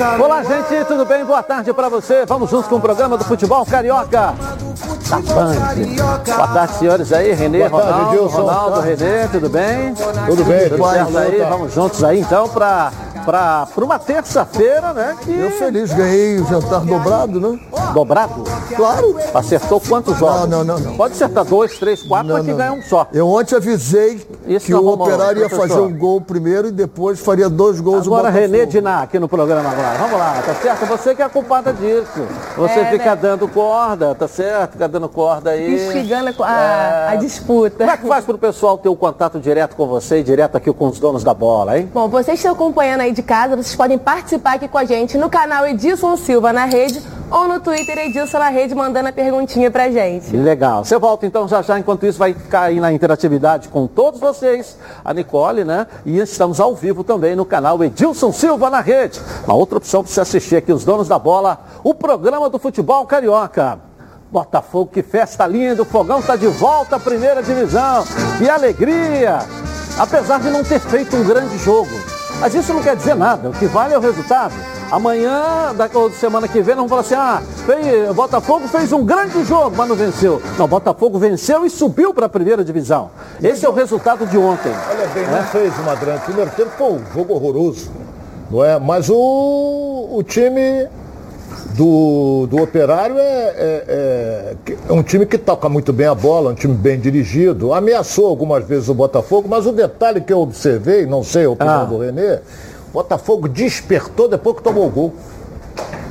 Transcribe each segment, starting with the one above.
Olá, gente, tudo bem? Boa tarde para você. Vamos juntos com o programa do Futebol Carioca da Band. Boa tarde, senhores aí. Renê, Boa tarde, Ronaldo, Edilson. Ronaldo, Renê, tudo bem? Tudo bem, Tudo pai, certo aí? Vamos juntos aí, então, para para uma terça-feira, né? Que... Eu feliz, ganhei o jantar dobrado, né? Dobrado? Claro. Acertou quantos jogos? Não, não, não, não. Pode acertar dois, três, quatro, Não, mas que não, ganha um só. Eu ontem avisei Isso que o arrumou, Operário ia fazer um gol primeiro e depois faria dois gols o Agora. Renê Diná, aqui no programa agora. Vamos lá, tá certo? Você que é a culpada disso. Você É, fica né? dando corda, tá certo? Fica dando corda aí. Instigando a, a disputa. Como é que faz pro pessoal ter o contato direto com você e direto aqui com os donos da bola, hein? Bom, vocês estão acompanhando aí de casa, vocês podem participar aqui com a gente no canal Edilson Silva na rede ou no Twitter Edilson na rede mandando a perguntinha pra gente. Legal. Você volta então já já, enquanto isso vai ficar aí na interatividade com todos vocês, a Nicole, né? E estamos ao vivo também no canal Edilson Silva na rede. Uma outra opção para você assistir aqui, os donos da bola, o programa do futebol carioca. Botafogo, que festa linda, o Fogão está de volta à primeira divisão. Que alegria! Apesar de não ter feito um grande jogo. Mas isso não quer dizer nada, o que vale é o resultado. Amanhã, da ou semana que vem, nós vamos falar assim, ah, fez, Botafogo fez um grande jogo, mas não venceu. Não, Botafogo venceu e subiu para a primeira divisão. Esse é o resultado de ontem. Olha bem, não fez uma grande. Primeiro tempo foi um jogo horroroso, não é? Mas o, o time do, do Operário é, é- é- um time que toca muito bem a bola, um time bem dirigido. Ameaçou algumas vezes o Botafogo, mas o detalhe que eu observei, não sei a opinião Ah. do Renê, o Botafogo despertou depois que tomou o gol.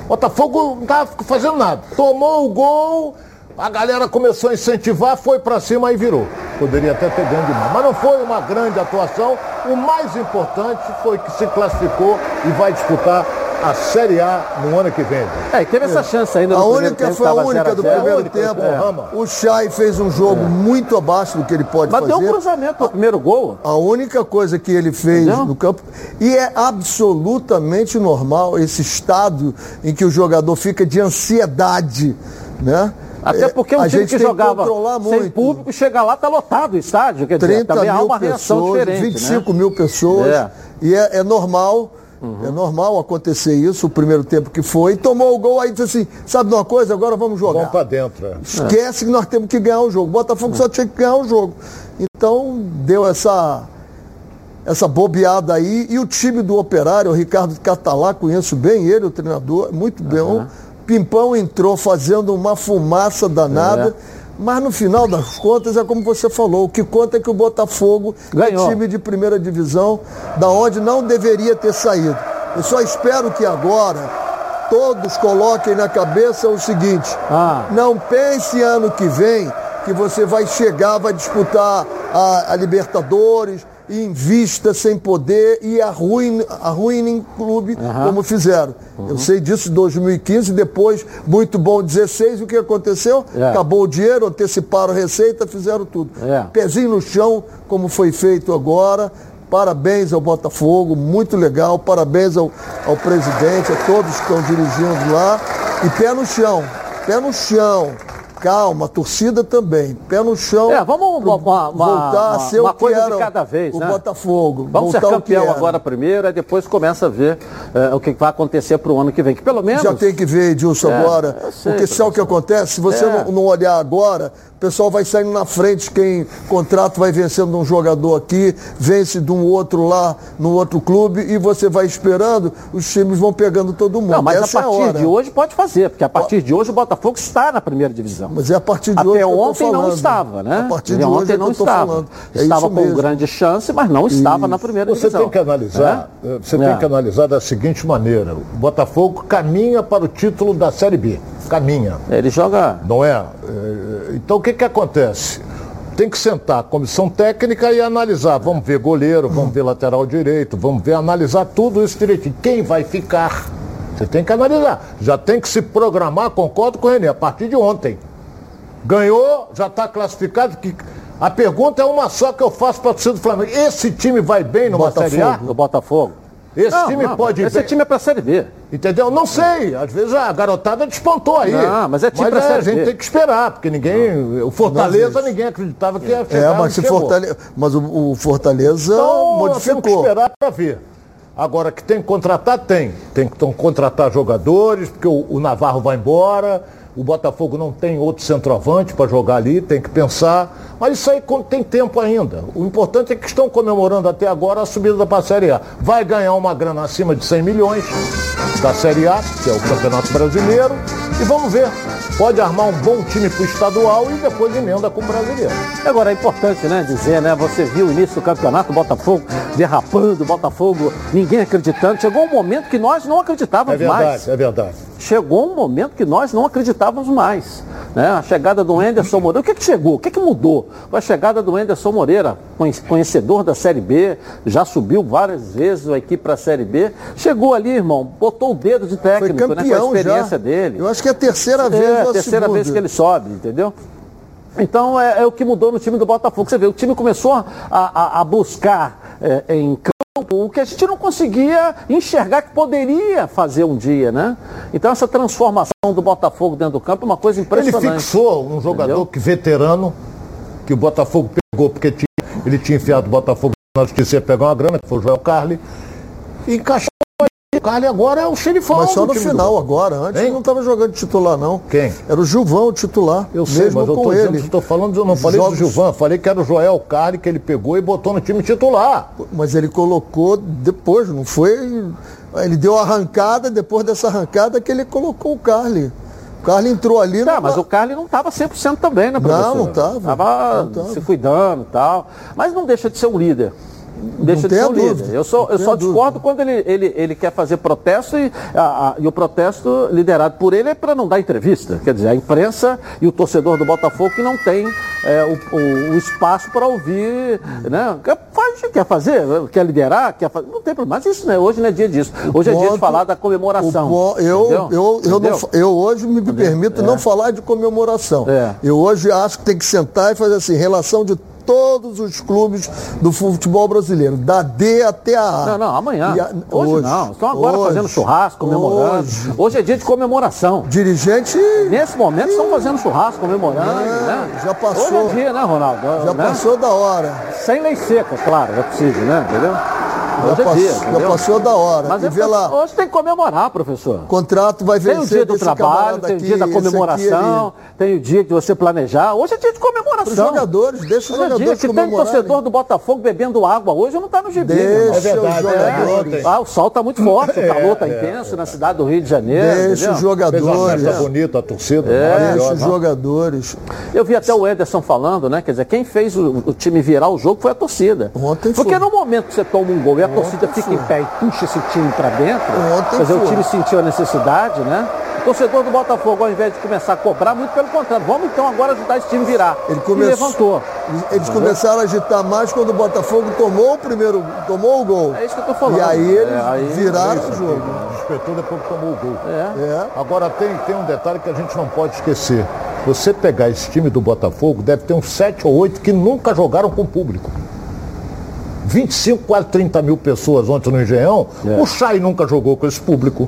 Botafogo não estava fazendo nada. Tomou o gol, a galera começou a incentivar, foi pra cima e virou. Poderia até ter ganho demais. Mas não foi uma grande atuação. O mais importante foi que se classificou e vai disputar a Série A no ano que vem. É, e teve essa chance ainda A no primeiro única tempo, foi a única 0 a do 0. primeiro tempo. é. O Chay fez um jogo muito abaixo do que ele pode Mas deu um fazer. cruzamento no primeiro gol. A única coisa que ele fez Entendeu? no campo. E é absolutamente normal esse estado em que o jogador fica de ansiedade. Né? Até É, porque um a time gente que jogava controlar sem muito. público, chega lá, tá lotado o estádio. Quer dizer, 30 também há mil uma reação pessoas, diferente. 25 né? mil pessoas. É. E é, é normal. É normal acontecer isso, o primeiro tempo que foi. Tomou o gol, aí disse assim: sabe de uma coisa? Agora vamos jogar. Vamos pra dentro. é. Esquece que nós temos que ganhar o jogo. Botafogo só tinha que ganhar o jogo. Então, deu essa, essa bobeada aí. E o time do Operário, o Ricardo Catalá, conheço bem ele, o treinador, muito bem. Pimpão entrou fazendo uma fumaça danada. Mas no final das contas, é como você falou, o que conta é que o Botafogo Ganhou. é time de primeira divisão, da onde não deveria ter saído. Eu só espero que agora todos coloquem na cabeça o seguinte: Ah. não pense ano que vem que você vai chegar, vai disputar a, a Libertadores, invista sem poder e arruine, arruinem clube como fizeram. Eu sei disso em 2015, depois, muito bom 16, e o que aconteceu? É. Acabou o dinheiro, anteciparam a receita, fizeram tudo. É. Pezinho no chão, como foi feito agora. Parabéns ao Botafogo, muito legal. Parabéns ao, ao presidente, a todos que estão dirigindo lá. E pé no chão, pé no chão. Calma, a torcida também. Pé no chão. É, vamos uma- uma- voltar a ser uma o que coisa de era cada vez, o né? Botafogo. Vamos ser campeão era. agora primeiro, aí depois começa a ver eh, o que vai acontecer para o ano que vem. Que pelo menos. Já tem que ver, Edilson, É, agora. sei, porque sabe o que acontece? Se você É. não, não olhar agora, o pessoal vai saindo na frente, quem contrato vai vencendo um jogador aqui, vence de um outro lá no outro clube, e você vai esperando, os times vão pegando todo mundo. Não, mas Essa a é partir hora. de hoje pode fazer, porque a partir de hoje o Botafogo está na primeira divisão. Mas é a partir de Até hoje tô ontem não estava, né? A partir Até de hoje ontem é não estava. falando. É estava com mesmo. grande chance, mas não estava na primeira Você divisão. tem que analisar, eh, você É. tem que analisar da seguinte maneira: o Botafogo caminha para o título da Série B. Caminha. Ele joga. Não é? Eh, Então o que, que acontece? Tem que sentar a comissão técnica e analisar. Vamos ver goleiro, vamos ver lateral direito, vamos ver, analisar tudo isso direitinho. Quem vai ficar? Você tem que analisar. Já tem que se programar, concordo com o Renê, a partir de ontem. Ganhou, já está classificado. Que... A pergunta é uma só que eu faço para o torcida do Flamengo. Esse time vai bem numa Série A? Do Botafogo. Esse Não, time não, pode ir Esse bem? time é pra Série B. Entendeu? Não sei. Às vezes a garotada despontou aí. Não, mas é time pra a Série gente B. tem que esperar, porque ninguém. O Fortaleza Não, ninguém acreditava que ia É, chegar. mas, não se mas o, o Fortaleza Então, nós temos que modificou. esperar para ver. Agora, que tem que contratar, tem. Tem que contratar jogadores, porque o, o Navarro vai embora, o Botafogo não tem outro centroavante para jogar ali, tem que pensar. Mas isso aí tem tempo ainda. O importante é que estão comemorando até agora a subida para a Série A. Vai ganhar uma grana acima de 100 milhões da Série A, que é o Campeonato Brasileiro. E vamos ver. Pode armar um bom time para o estadual e depois emenda com o brasileiro. Agora é importante, né, dizer, né? Você viu o início do campeonato, o Botafogo derrapando, o Botafogo, ninguém acreditando. Chegou um momento que nós não acreditávamos mais. É verdade, mais. é verdade. Chegou um momento que nós não acreditávamos mais. Né? A chegada do Anderson Moreira. O que, que chegou? O que, que mudou? Foi a chegada do Anderson Moreira, conhecedor da Série B, já subiu várias vezes a equipe para a Série B. Chegou ali, irmão, botou o dedo de técnico, Foi campeão né? Com a experiência já. dele. Eu acho que é a terceira É, vez. ou a terceira segunda. vez que ele sobe, entendeu? Então é, é o que mudou no time do Botafogo. Você vê, o time começou a, a- a buscar é, em o que a gente não conseguia enxergar que poderia fazer um dia, né? Então essa transformação do Botafogo dentro do campo é uma coisa Ele impressionante. fixou um jogador Entendeu? que veterano, que o Botafogo pegou porque tinha- ele tinha enfiado o Botafogo na justiça pegar uma grana, que foi o Joel Carli, e encaixou o Carli agora é o xerifão. Mas só no time do final agora. Antes Hein? ele não estava jogando titular, não. Quem? Era o Gilvão o titular. Eu sei, mesmo mas eu com tô dizendo, ele. estou falando, eu não falei Jogos- do Gilvan, falei que era o Joel Carli que ele pegou e botou no time titular. Mas ele colocou depois, não foi. Ele deu a arrancada, depois dessa arrancada que ele colocou o Carly. O Carly entrou ali. Tá, mas o Carly não estava 100% também, né, professor? não Não tava. se cuidando e tal. Mas não deixa de ser um líder. Deixa de ser um líder. dúvida, Eu, sou, eu só dúvida. discordo quando ele, ele, ele quer fazer protesto e, a- a- e o protesto liderado por ele é para não dar entrevista. Quer dizer, a imprensa e o torcedor do Botafogo que não tem é, o, o- o espaço para ouvir. Né? Quer- Faz o que quer fazer, quer liderar, quer fazer. Não tem problema. Mas isso né, hoje não é dia disso. Hoje é dia de falar da comemoração. po- eu, entendeu? eu, eu, não Entendeu? eu hoje me permito não falar de comemoração. É. Eu hoje acho que tem que sentar e fazer assim, relação de todos os clubes do futebol brasileiro, da D até a A. Não, não, amanhã. A- hoje, não. Estão agora hoje, fazendo churrasco, comemorando. Hoje. Hoje. é dia de comemoração. Dirigente Nesse momento estão fazendo churrasco, comemorando. Não, né? já passou. Hoje é dia, né, Ronaldo? já Né? passou da hora. Sem lei seca, claro, é possível, né? Entendeu? Já, Hoje é pass- dia, já passou da hora. Mas e é vê lá, hoje tem que comemorar, professor. o contrato vai vencer Tem o dia do trabalho, tem o aqui, dia da aqui, comemoração, tem o dia de você planejar. Hoje é dia de comemoração. Os jogadores, deixa os Hoje é dia jogadores que tem comemorarem. torcedor do Botafogo bebendo água hoje não está no gibi. Deixa. É verdade, os é jogadores. Ah, o sol está muito forte, o calor está intenso na cidade do Rio de Janeiro. Deixa entendeu? os jogadores. festa bonita, a torcida, Deixa os jogadores. Eu vi até o Ederson falando, né? Quer dizer, quem fez o, o time virar o jogo foi a torcida. Ontem Porque foi. no momento que você toma um gol e a torcida fica em pé e puxa esse time para dentro, Ontem quer dizer, o time sentiu a necessidade, né? O torcedor do Botafogo, ao invés de começar a cobrar, muito pelo contrário, vamos então agora ajudar esse time a virar. Ele E começou- levantou. Eles começaram a agitar mais quando o Botafogo tomou o primeiro, tomou o gol. É isso que eu tô falando. E aí eles É, aí- viraram o jogo. Despertou depois que tomou o gol. É. É. Agora tem, tem um detalhe que a gente não pode esquecer. Você pegar esse time do Botafogo, deve ter uns 7 ou 8 que nunca jogaram com público. 25, quase 30 mil pessoas ontem no Engenhão. É. O Chay nunca jogou com esse público.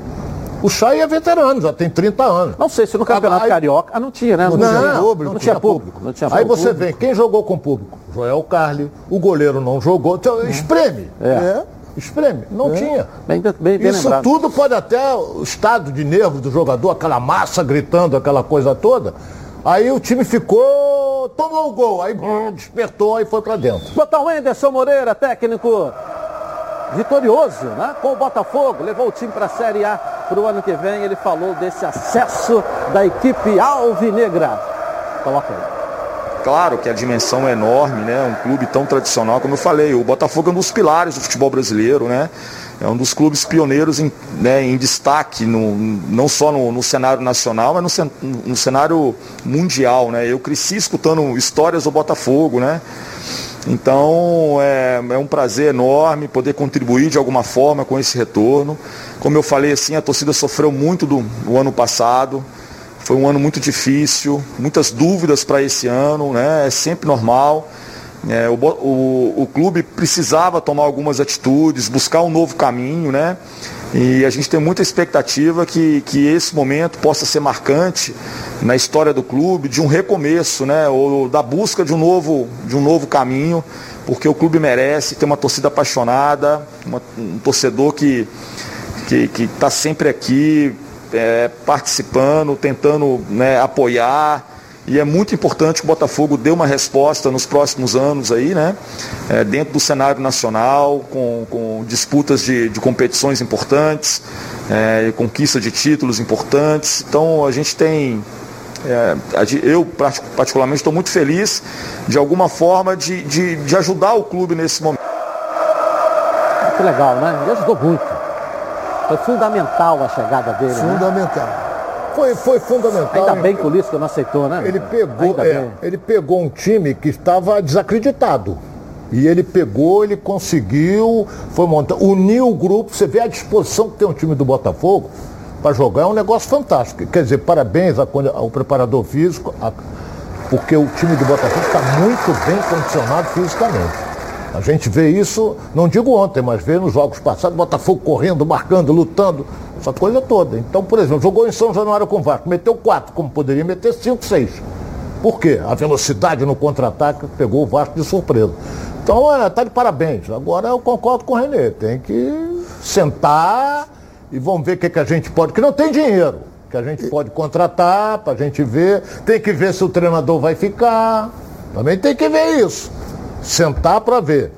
O Chay é veterano, já tem 30 anos. Não sei se no Campeonato Aí- Carioca. Ah, não tinha, né? Não tinha tinha público. Não tinha público. Não tinha Aí público. você vê, quem jogou com público? Joel Carli, o goleiro não jogou. Então, espreme. É. Espreme. Não tinha. Bem, bem, bem Isso lembrado. tudo pode até o estado de nervo do jogador, aquela massa gritando, aquela coisa toda. Aí o time ficou, tomou o gol, aí brrr, despertou e foi pra dentro. Botar o Anderson Moreira, técnico vitorioso, né? Com o Botafogo, levou o time para a Série A para o ano que vem. Ele falou desse acesso da equipe alvinegra. Coloca aí. Claro que a dimensão é enorme, né? Um clube tão tradicional, como eu falei, o Botafogo é um dos pilares do futebol brasileiro, né? É um dos clubes pioneiros em, né, em destaque, no, não só no, no cenário nacional, mas no, no cenário mundial, né? Eu cresci escutando histórias do Botafogo, né? Então é, é um prazer enorme poder contribuir de alguma forma com esse retorno. Como eu falei assim, a torcida sofreu muito do, do ano passado. Foi um ano muito difícil, muitas dúvidas para esse ano, né? É sempre normal. É, o, o- o clube precisava tomar algumas atitudes, buscar um novo caminho, né? E a gente tem muita expectativa que, que esse momento possa ser marcante na história do clube, de um recomeço, né? Ou da busca de um novo, de um novo caminho porque o clube merece ter uma torcida apaixonada, uma, um torcedor que que está sempre aqui é, participando, tentando né, apoiar. E é muito importante que o Botafogo dê uma resposta nos próximos anos aí, né? É, dentro do cenário nacional, com, com disputas de, de, competições importantes, é, conquista de títulos importantes. Então a gente tem. É, eu particularmente estou muito feliz de alguma forma de, de, de ajudar o clube nesse momento. Muito legal, né? Ele ajudou muito. Foi fundamental a chegada dele. Né? Fundamental. Né? Foi, foi fundamental. Ainda bem que o Lisca não aceitou, né? Ele pegou, é, ele pegou um time que estava desacreditado. E ele pegou, ele conseguiu, foi montar, uniu o grupo. Você vê a disposição que tem um time do Botafogo para jogar, é um negócio fantástico. Quer dizer, parabéns ao preparador físico, porque o time do Botafogo está muito bem condicionado fisicamente. A gente vê isso, não digo ontem, mas vê nos jogos passados, Botafogo correndo, marcando, lutando, essa coisa toda. Então, por exemplo, jogou em São Januário com o Vasco, meteu quatro, como poderia meter cinco, seis. Por quê? A velocidade no contra-ataque pegou o Vasco de surpresa. Então, é, tá de parabéns. Agora eu concordo com o Renê, tem que sentar e vamos ver o que, que a gente pode, que não tem dinheiro, que a gente pode contratar para a gente ver, tem que ver se o treinador vai ficar, também tem que ver isso sentar para ver.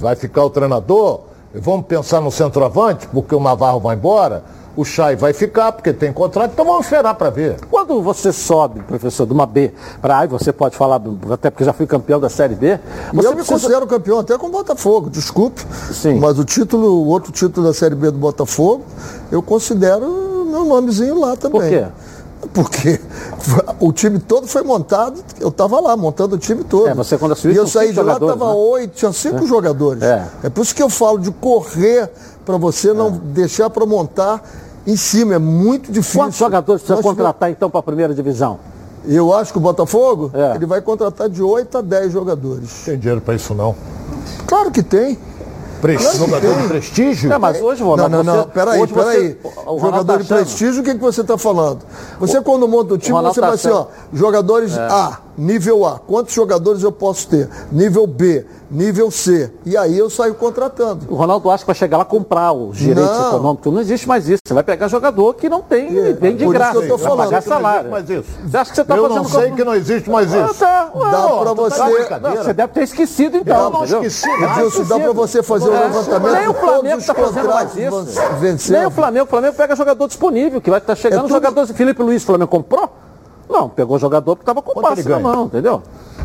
Vai ficar o treinador, vamos pensar no centroavante, porque o Navarro vai embora, o Chay vai ficar, porque tem contrato, então vamos esperar para ver. Quando você sobe, professor, de uma B para A, você pode falar, até porque já fui campeão da Série B. Você eu me precisa... considero campeão até com o Botafogo, desculpe. Sim. Mas o título, o outro título da Série B do Botafogo, eu considero meu nomezinho lá também. Por quê? Porque o time todo foi montado, eu estava lá montando o time todo. É, você quando assumiu, E eu saí de lá, estava né? oito, tinha cinco é. jogadores. É. é por isso que eu falo de correr para você não é. deixar para montar em cima, é muito difícil. Quantos jogadores precisa contratar então para a primeira divisão? Eu acho que o Botafogo, é. ele vai contratar de 8 a 10 jogadores. Tem dinheiro para isso não? Claro que tem. Prestígio, jogador de prestígio? É, mas hoje, Ronaldo, Não, não, não, peraí, peraí. Jogador tá de prestígio, o que, que você está falando? Você, quando monta o time, você tá vai assim, ó, jogadores é. A, nível A. Quantos jogadores eu posso ter? Nível B nível C. E aí eu saio contratando. O Ronaldo acha que vai chegar lá comprar os direitos não. econômicos. Não existe mais isso. Você vai pegar jogador que não tem, é, vem de graça. Isso que eu tô falando. pagar salário. Mais isso. Você acha que você está eu fazendo... não sei que não existe mais isso. Ah, tá. Dá para você... Tá não, você deve ter esquecido então. Eu não esqueci. Edilson, dá para você fazer o um levantamento Nem o Flamengo está fazendo mais isso. Nem o Flamengo. O Flamengo pega jogador disponível, que vai estar tá chegando é tudo... jogador... Felipe Luiz, o Flamengo comprou? Não, pegou jogador que estava com o passe na mão, entendeu?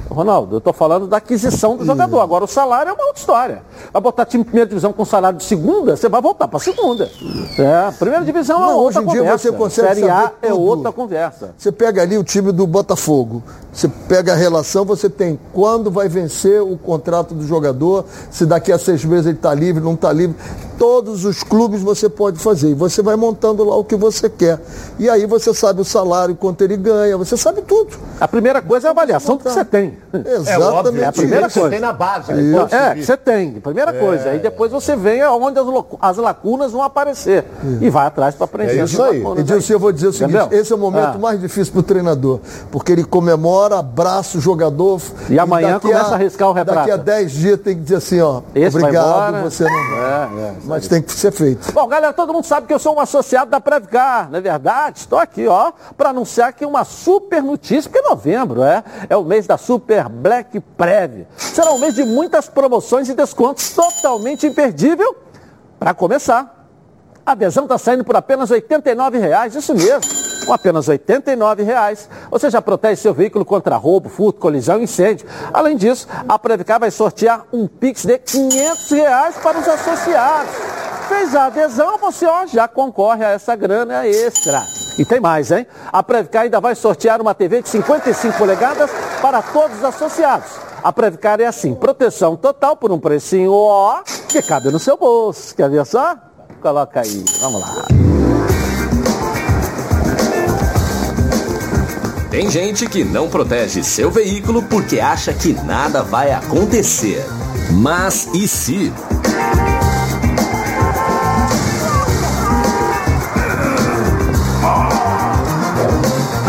Ronaldo, eu estou falando da aquisição do jogador. Agora o salário é uma outra história. Vai botar time de primeira divisão com salário de segunda, você vai voltar para segunda. É, primeira divisão é outra hoje em conversa. Dia você consegue Série A é outra conversa. Você pega ali o time do Botafogo. Você pega a relação, você tem quando vai vencer o contrato do jogador, se daqui a seis meses ele está livre, não está livre. Todos os clubes você pode fazer. E você vai montando lá o que você quer. E aí você sabe o salário, quanto ele ganha, você sabe tudo. A primeira coisa é a avaliação do que você tem. Exatamente. É, é a primeira coisa. Você tem na base. É, você tem. Primeira é. coisa. Aí depois você vem aonde as, as lacunas vão aparecer. E vai atrás para preencher. É isso aí. Edilson, eu vou dizer o seguinte: Entendeu? esse é o momento ah. mais difícil para o treinador. Porque ele comemora, abraça o jogador. E amanhã e começa a, a arriscar o retrato. Daqui a 10 dias tem que dizer assim, ó. Esse obrigado, você não. É, é, Mas tem que ser feito. Bom, galera, todo mundo sabe que eu sou um associado da Previcar, não é verdade? Estou aqui, ó, para anunciar aqui uma super notícia, porque novembro é, é o mês da Super Black Prev. Será um mês de muitas promoções e descontos totalmente imperdível. Para começar, a adesão está saindo por apenas R$ 89,00, isso mesmo. Com apenas R$ 89,00, você já protege seu veículo contra roubo, furto, colisão e incêndio. Além disso, a Previcar vai sortear um Pix de 500 reais para os associados. Fez a adesão, você ó, já concorre a essa grana extra. E tem mais, hein? A Previcar ainda vai sortear uma TV de 55 polegadas para todos os associados. A Previcar é assim, proteção total por um precinho ó, que cabe no seu bolso. Quer ver só? Coloca aí, vamos lá. Tem gente que não protege seu veículo porque acha que nada vai acontecer. Mas e se?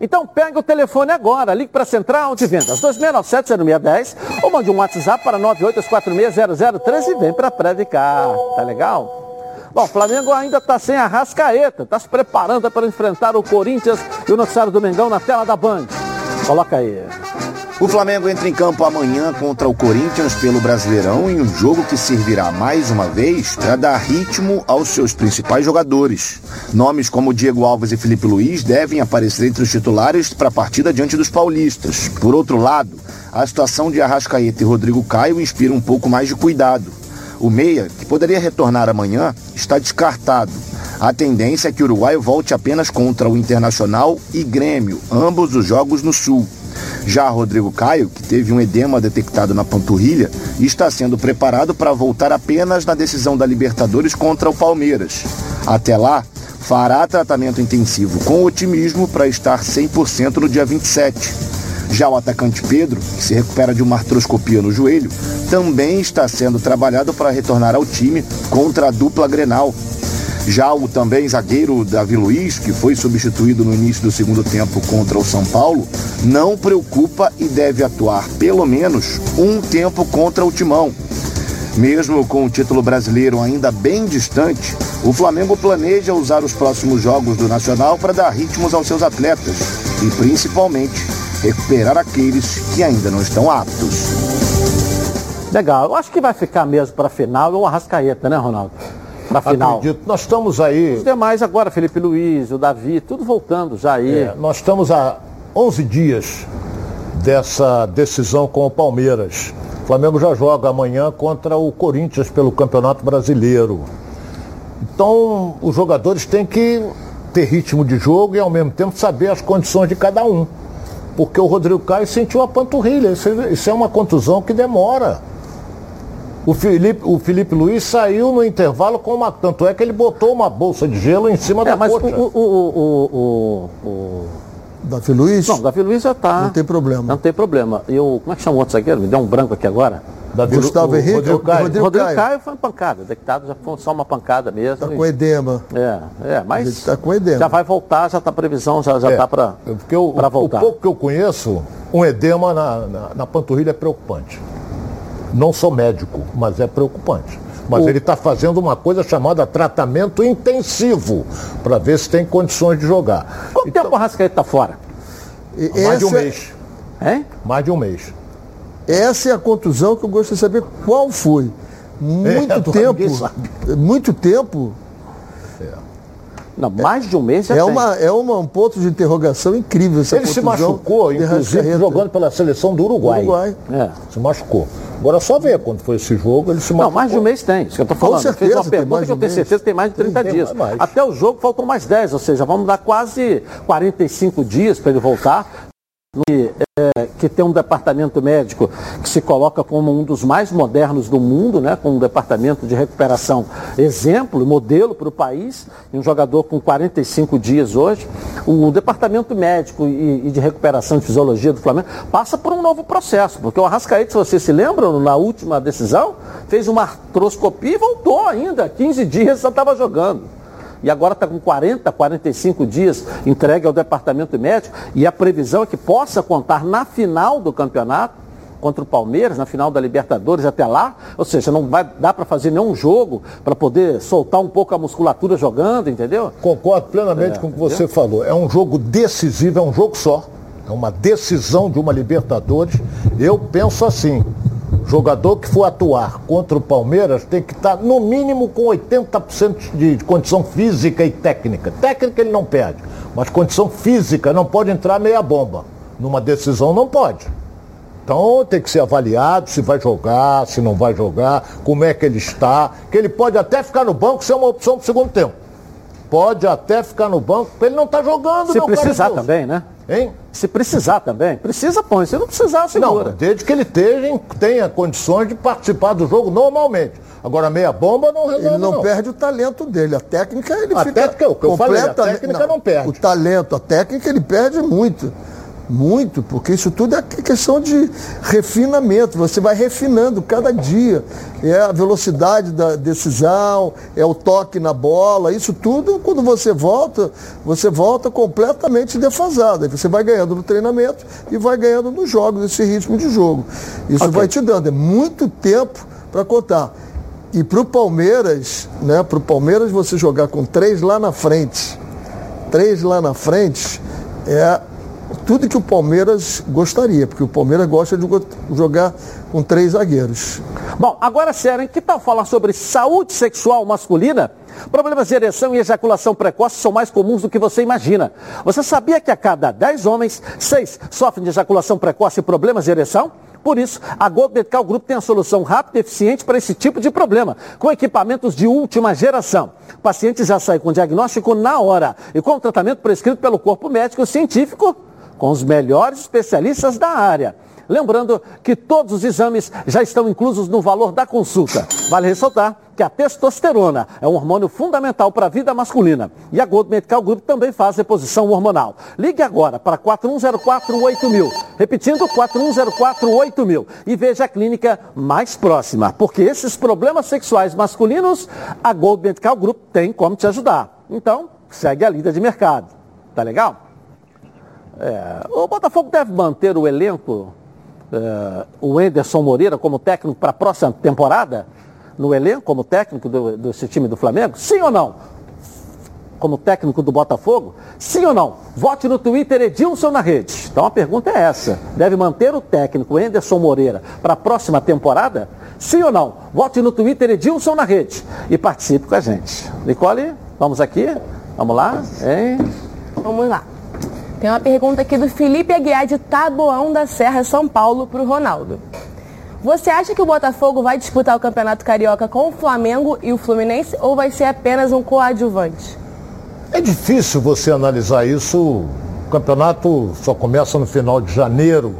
Então pega o telefone agora, ligue para a Central de Vendas 2697-0610 ou mande um WhatsApp para 982460013 e vem para a Previcar. Tá legal? Bom, o Flamengo ainda está sem a Rascaeta, está se preparando para enfrentar o Corinthians e o noticiário do Mengão na tela da Band. Coloca aí. O Flamengo entra em campo amanhã contra o Corinthians pelo Brasileirão em um jogo que servirá mais uma vez para dar ritmo aos seus principais jogadores. Nomes como Diego Alves e Felipe Luiz devem aparecer entre os titulares para a partida diante dos paulistas. Por outro lado, a situação de Arrascaeta e Rodrigo Caio inspira um pouco mais de cuidado. O meia, que poderia retornar amanhã, está descartado. A tendência é que o Uruguai volte apenas contra o Internacional e Grêmio, ambos os jogos no Sul. Já Rodrigo Caio, que teve um edema detectado na panturrilha, está sendo preparado para voltar apenas na decisão da Libertadores contra o Palmeiras. Até lá, fará tratamento intensivo com otimismo para estar 100% no dia 27. Já o atacante Pedro, que se recupera de uma artroscopia no joelho, também está sendo trabalhado para retornar ao time contra a dupla Grenal. Já o também zagueiro Davi Luiz, que foi substituído no início do segundo tempo contra o São Paulo, não preocupa e deve atuar pelo menos um tempo contra o Timão. Mesmo com o título brasileiro ainda bem distante, o Flamengo planeja usar os próximos jogos do Nacional para dar ritmos aos seus atletas e, principalmente, recuperar aqueles que ainda não estão aptos. Legal, eu acho que vai ficar mesmo para a final o Arrascaeta, né, Ronaldo? Para a final. Acredito. Nós estamos aí. Os demais agora, Felipe Luiz, o Davi, tudo voltando já aí. É, nós estamos há 11 dias dessa decisão com o Palmeiras. O Flamengo já joga amanhã contra o Corinthians pelo Campeonato Brasileiro. Então, os jogadores têm que ter ritmo de jogo e, ao mesmo tempo, saber as condições de cada um. Porque o Rodrigo Caio sentiu a panturrilha. Isso, isso é uma contusão que demora. O Felipe, o Felipe Luiz saiu no intervalo com uma. Tanto é que ele botou uma bolsa de gelo em cima É, da mas o, coxa. o, o, o, o- Davi Luiz? Não, o Davi Luiz já tá. Não tem problema. Não tem problema. E o. Como é que chama o outro zagueiro? Me deu um branco aqui agora. Davi Gustavo o Henrique, Rodrigo o Caio. Rodrigo- Rodrigo Caio. Caio foi uma pancada. Detectado já foi só uma pancada mesmo. Tá e- com edema. É, é, mas Ele tá com edema. já vai voltar, já está previsão, já, já É, tá para Porque o, o voltar. pouco que eu conheço, um edema na, na, na panturrilha é preocupante. Não sou médico, mas é preocupante. Mas ele está fazendo uma coisa chamada tratamento intensivo, para ver se tem condições de jogar. Quanto tempo o Arrascaeta está fora? E Há mais de um essa- mês. Hein? Mais de um mês. Essa é a contusão que eu gostaria de saber qual foi. Muito É, tempo. Muito tempo. Não, mais de um mês já É, tem. uma, é uma, um ponto de interrogação incrível essa Ele se machucou, inclusive, jogando pela seleção do Uruguai. Uruguai. É. Se machucou. Agora só ver quando foi esse jogo, ele se Não, machucou. mais de um mês tem, isso que eu estou falando. certeza, Fez uma pergunta que eu tenho certeza que tem mais de 30 Tem dias. Até o jogo faltam mais 10, ou seja, vamos dar quase 45 dias para ele voltar. E, é, que tem um departamento médico que se coloca como um dos mais modernos do mundo, né, com um departamento de recuperação exemplo, modelo para o país, um jogador com 45 dias hoje. O departamento médico e, e de recuperação de fisiologia do Flamengo passa por um novo processo, porque o Arrascaeta, se vocês se lembram, na última decisão, fez uma artroscopia e voltou ainda, 15 dias só estava jogando e agora está com 40, 45 dias entregue ao departamento médico e a previsão é que possa contar na final do campeonato contra o Palmeiras, na final da Libertadores até lá, ou seja, não vai dar para fazer nenhum jogo para poder soltar um pouco a musculatura jogando, entendeu? Concordo plenamente É, com o que você falou. É um jogo decisivo, é um jogo só. É uma decisão de uma Libertadores. Eu penso assim. Jogador que for atuar contra o Palmeiras tem que estar no mínimo com 80% de condição física e técnica. Técnica ele não perde, mas condição física não pode entrar meia bomba. Numa decisão não pode. Então tem que ser avaliado se vai jogar, se não vai jogar, como é que ele está. Que ele pode até ficar no banco ser uma opção para o segundo tempo. Pode até ficar no banco, porque ele não está jogando, Se não, precisar também, né? Hein? Se precisar também, precisa põe. Se não precisar, segura. Não, desde que ele tenha, tenha condições de participar do jogo normalmente. Agora, meia bomba não resolve, Ele não, não. perde o talento dele. A técnica ele A fica técnica é o que eu falei, a completamente- técnica não perde. O talento, a técnica ele perde muito. Muito, porque isso tudo é questão de refinamento. Você vai refinando cada dia. É a velocidade da decisão, é o toque na bola. Isso tudo, quando você volta, você volta completamente defasado. Aí você vai ganhando no treinamento e vai ganhando nos jogos, esse ritmo de jogo. Isso vai te dando. É muito tempo para contar. E para o Palmeiras, né? Para o Palmeiras você jogar com três lá na frente, três lá na frente, é tudo que o Palmeiras gostaria, porque o Palmeiras gosta de jogar com três zagueiros. Bom, agora sério, hein? que tal falar sobre saúde sexual masculina? Problemas de ereção e ejaculação precoce são mais comuns do que você imagina. Você sabia que a cada 10 homens, 6 sofrem de ejaculação precoce e problemas de ereção? Por isso, a Gold Medical Group tem a solução rápida e eficiente para esse tipo de problema, com equipamentos de última geração. O paciente já sai com diagnóstico na hora e com o tratamento prescrito pelo corpo médico científico com os melhores especialistas da área. Lembrando que todos os exames já estão inclusos no valor da consulta. Vale ressaltar que a testosterona é um hormônio fundamental para a vida masculina. E a Gold Medical Group também faz reposição hormonal. Ligue agora para 41048000. Repetindo, 41048000. E veja a clínica mais próxima. Porque esses problemas sexuais masculinos, a Gold Medical Group tem como te ajudar. Então, segue a lida de mercado. Tá legal? É, o Botafogo deve manter o elenco, é, o Enderson Moreira como técnico para a próxima temporada? No elenco, como técnico do, desse time do Flamengo? Sim ou não? Como técnico do Botafogo? Sim ou não? Vote no Twitter Edilson na rede. Então a pergunta é essa. Deve manter o técnico Enderson Moreira para a próxima temporada? Sim ou não? Vote no Twitter Edilson na rede e participe com a gente. Nicole, vamos aqui? Vamos lá? Hein? Vamos lá. Tem uma pergunta aqui do Felipe Aguiar de Taboão da Serra, São Paulo, para o Ronaldo. Você acha que o Botafogo vai disputar o Campeonato Carioca com o Flamengo e o Fluminense ou vai ser apenas um coadjuvante? É difícil você analisar isso. O campeonato só começa no final de janeiro.